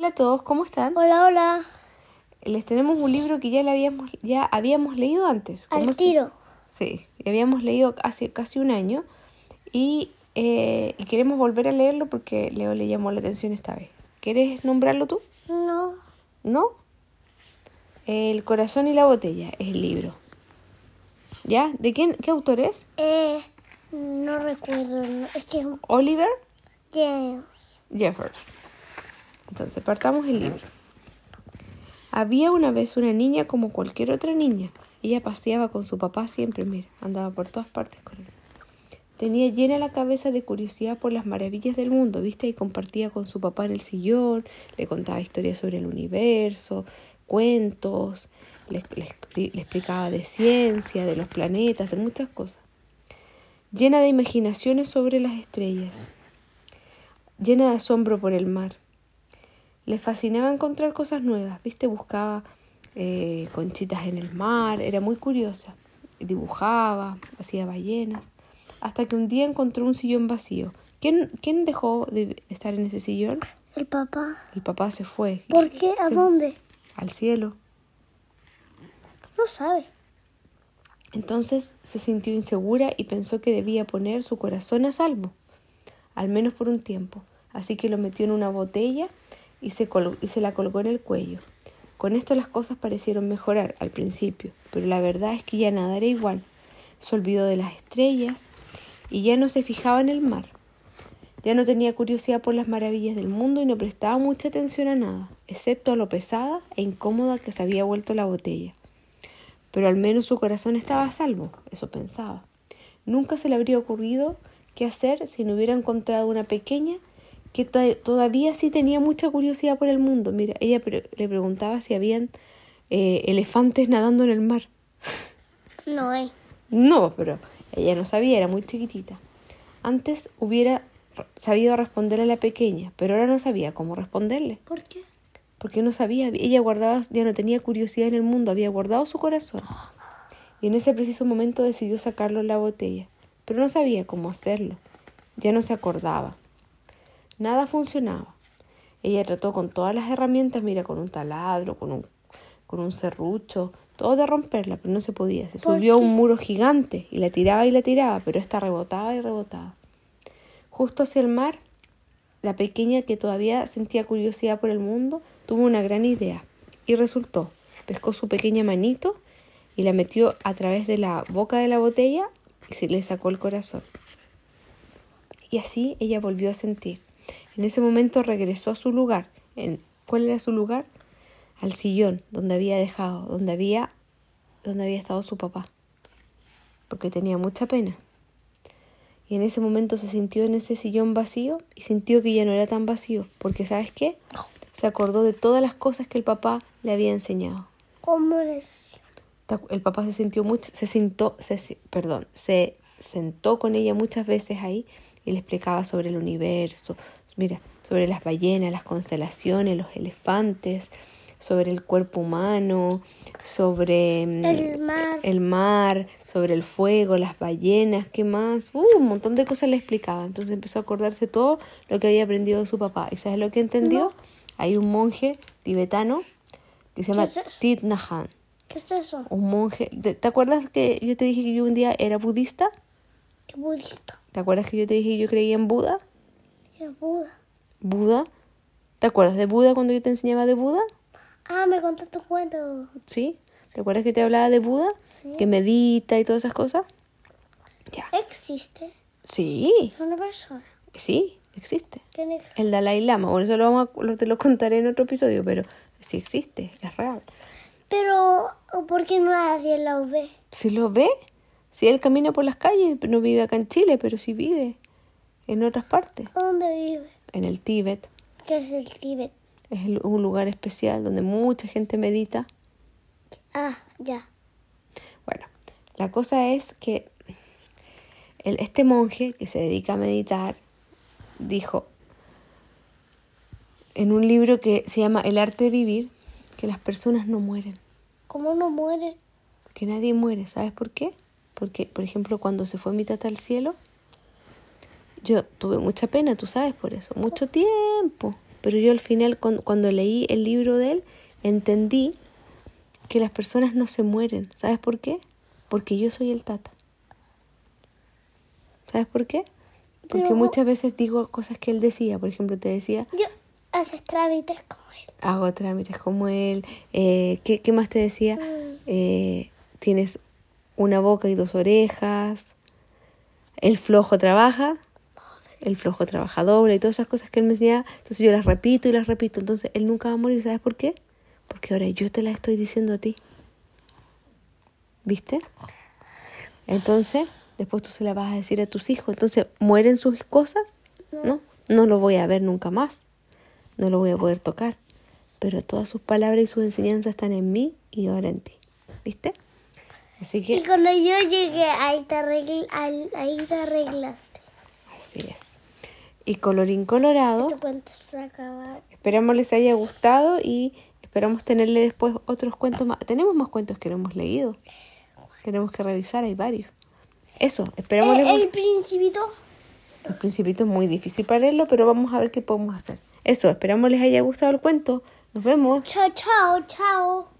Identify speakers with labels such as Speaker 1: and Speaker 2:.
Speaker 1: Hola a todos, ¿cómo están?
Speaker 2: Hola, hola.
Speaker 1: Les tenemos un libro que ya, le habíamos, ya habíamos leído antes.
Speaker 2: Al
Speaker 1: ¿Cómo se-
Speaker 2: tiro.
Speaker 1: Sí, ya habíamos leído hace casi un año y, eh, y queremos volver a leerlo porque Leo le llamó la atención esta vez. ¿Quieres nombrarlo tú?
Speaker 2: No.
Speaker 1: ¿No? El corazón y la botella es el libro. ¿Ya? ¿De quién? ¿Qué autor es?
Speaker 2: Eh, no recuerdo. Es que
Speaker 1: Oliver
Speaker 2: James.
Speaker 1: Jeffers. Entonces, partamos el libro. Había una vez una niña como cualquier otra niña. Ella paseaba con su papá siempre, mira, andaba por todas partes con él. Tenía llena la cabeza de curiosidad por las maravillas del mundo, ¿viste? Y compartía con su papá en el sillón, le contaba historias sobre el universo, cuentos, le, le expli- le explicaba de ciencia, de los planetas, de muchas cosas. Llena de imaginaciones sobre las estrellas llena de asombro por el mar. Le fascinaba encontrar cosas nuevas, ¿viste? Buscaba eh, conchitas en el mar, era muy curiosa. Dibujaba, hacía ballenas, hasta que un día encontró un sillón vacío. ¿Quién, quién dejó de estar en ese sillón?
Speaker 2: El papá.
Speaker 1: El papá se fue.
Speaker 2: ¿Por qué? ¿A
Speaker 1: Se-
Speaker 2: dónde?
Speaker 1: Al cielo.
Speaker 2: No sabe.
Speaker 1: Entonces se sintió insegura y pensó que debía poner su corazón a salvo, al menos por un tiempo. Así que lo metió en una botella y se, y se la colgó en el cuello. Con esto las cosas parecieron mejorar al principio, pero la verdad es que ya nada era igual. Se olvidó de las estrellas y ya no se fijaba en el mar. Ya no tenía curiosidad por las maravillas del mundo y no prestaba mucha atención a nada, excepto a lo pesada e incómoda que se había vuelto la botella pero al menos su corazón estaba a salvo, eso pensaba. Nunca se le habría ocurrido qué hacer si no hubiera encontrado una pequeña que to- todavía sí tenía mucha curiosidad por el mundo. Mira, ella pre- le preguntaba si habían eh, elefantes nadando en el mar.
Speaker 2: No hay.
Speaker 1: No, pero ella no sabía, era muy chiquitita. Antes hubiera sabido responder a la pequeña, pero ahora no sabía cómo responderle
Speaker 2: ¿Por qué?
Speaker 1: porque no sabía, ella guardaba, ya no tenía curiosidad en el mundo, había guardado su corazón. Y en ese preciso momento decidió sacarlo en la botella, pero no sabía cómo hacerlo, ya no se acordaba. Nada funcionaba. Ella trató con todas las herramientas, mira, con un taladro, con un, con un serrucho, todo de romperla, pero no se podía. Se
Speaker 2: ¿Por
Speaker 1: subió a un muro gigante y la tiraba y la tiraba, pero esta rebotaba y rebotaba. Justo hacia el mar, la pequeña que todavía sentía curiosidad por el mundo tuvo una gran idea y resultó. Pescó su pequeña manito y la metió a través de la boca de la botella y se le sacó el corazón. Y así ella volvió a sentir. En ese momento regresó a su lugar. ¿En ¿Cuál era su lugar? Al sillón donde había dejado, donde había, donde había estado su papá. Porque tenía mucha pena. Y en ese momento se sintió en ese sillón vacío y sintió que ya no era tan vacío, porque ¿sabes qué? Se acordó de todas las cosas que el papá le había enseñado.
Speaker 2: ¿Cómo es?
Speaker 1: Ta- El papá se sintió mucho, se sentó, se, perdón, se sentó con ella muchas veces ahí y le explicaba sobre el universo, mira, sobre las ballenas, las constelaciones, los elefantes, sobre el cuerpo humano, sobre mm,
Speaker 2: El mar.
Speaker 1: el mar, sobre el fuego, las ballenas, ¿qué más? Uh, un montón de cosas le explicaba. Entonces empezó a acordarse todo lo que había aprendido de su papá. ¿Y sabes lo que entendió?
Speaker 2: No.
Speaker 1: Hay un monje tibetano que se llama
Speaker 2: es ¿Qué es eso?
Speaker 1: un monje. ¿Te, te acuerdas que yo te dije que yo un día era budista?
Speaker 2: ¿Qué budista?
Speaker 1: ¿Te acuerdas que yo te dije que yo creía en Buda?
Speaker 2: Buda.
Speaker 1: Buda. ¿Te acuerdas de Buda cuando yo te enseñaba de Buda?
Speaker 2: Ah, me contaste un cuento.
Speaker 1: ¿Sí? ¿Te acuerdas que te hablaba de Buda?
Speaker 2: Sí.
Speaker 1: Que medita y todas esas cosas. Ya.
Speaker 2: Existe.
Speaker 1: Sí,
Speaker 2: Es una persona.
Speaker 1: sí, existe.
Speaker 2: que ne-
Speaker 1: El Dalai Lama. Bueno, eso lo vamos a, lo, te lo contaré en otro episodio, pero sí existe, es real.
Speaker 2: Pero, ¿por qué nadie lo ve?
Speaker 1: Si lo ve, si él camina por las calles, no vive acá en Chile, pero sí vive en otras partes.
Speaker 2: ¿A dónde vive?
Speaker 1: En el Tíbet.
Speaker 2: ¿Qué es el Tíbet?
Speaker 1: Es un lugar especial donde mucha gente medita.
Speaker 2: Ah, ya.
Speaker 1: Bueno, la cosa es que el- este monje que se dedica a meditar dijo en un libro que se llama El arte de vivir que las personas no mueren,
Speaker 2: ¿Cómo no muere?
Speaker 1: que nadie muere. ¿Sabes por qué? Porque, por ejemplo, cuando se fue mi tata al cielo, yo tuve mucha pena, tú sabes por eso, mucho tiempo. pero yo al final cuando, cuando leí el libro de él entendí que las personas no se mueren. ¿Sabes por qué? Porque yo soy el tata. ¿Sabes por qué? Porque
Speaker 2: Pero-
Speaker 1: muchas veces digo cosas que él decía. Por ejemplo, te decía,
Speaker 2: Yo haces trámites como él.
Speaker 1: hago trámites como él. Eh, ¿qué, qué más te decía?
Speaker 2: Mm.
Speaker 1: Eh, tienes una boca y dos orejas. El flojo trabaja. El flojo trabaja doble y todas esas cosas que él me decía. Entonces yo las repito y las repito. Entonces él nunca va a morir. ¿Sabes por qué? Porque ahora yo te las estoy diciendo a ti. ¿Viste? Entonces, después tú se las vas a decir a tus hijos. Entonces, ¿mueren sus cosas? No. No lo voy a ver nunca más. No lo voy a poder tocar. Pero todas sus palabras y sus enseñanzas están en mí y ahora en ti. ¿Viste? Así
Speaker 2: Y
Speaker 1: que,
Speaker 2: cuando yo llegué, ahí te, arregl- al- ahí te arreglaste.
Speaker 1: Y colorín colorado.
Speaker 2: Acaba.
Speaker 1: Esperamos les haya gustado y esperamos tenerle después otros cuentos más. Tenemos más cuentos que no hemos leído. Tenemos que revisar, hay varios. Eso, esperamos les
Speaker 2: Eh, el
Speaker 1: guste.
Speaker 2: principito.
Speaker 1: El principito es muy difícil para leerlo, pero vamos a ver qué podemos hacer. Eso, esperamos les haya gustado el cuento. Nos vemos.
Speaker 2: Chao, chao, chao.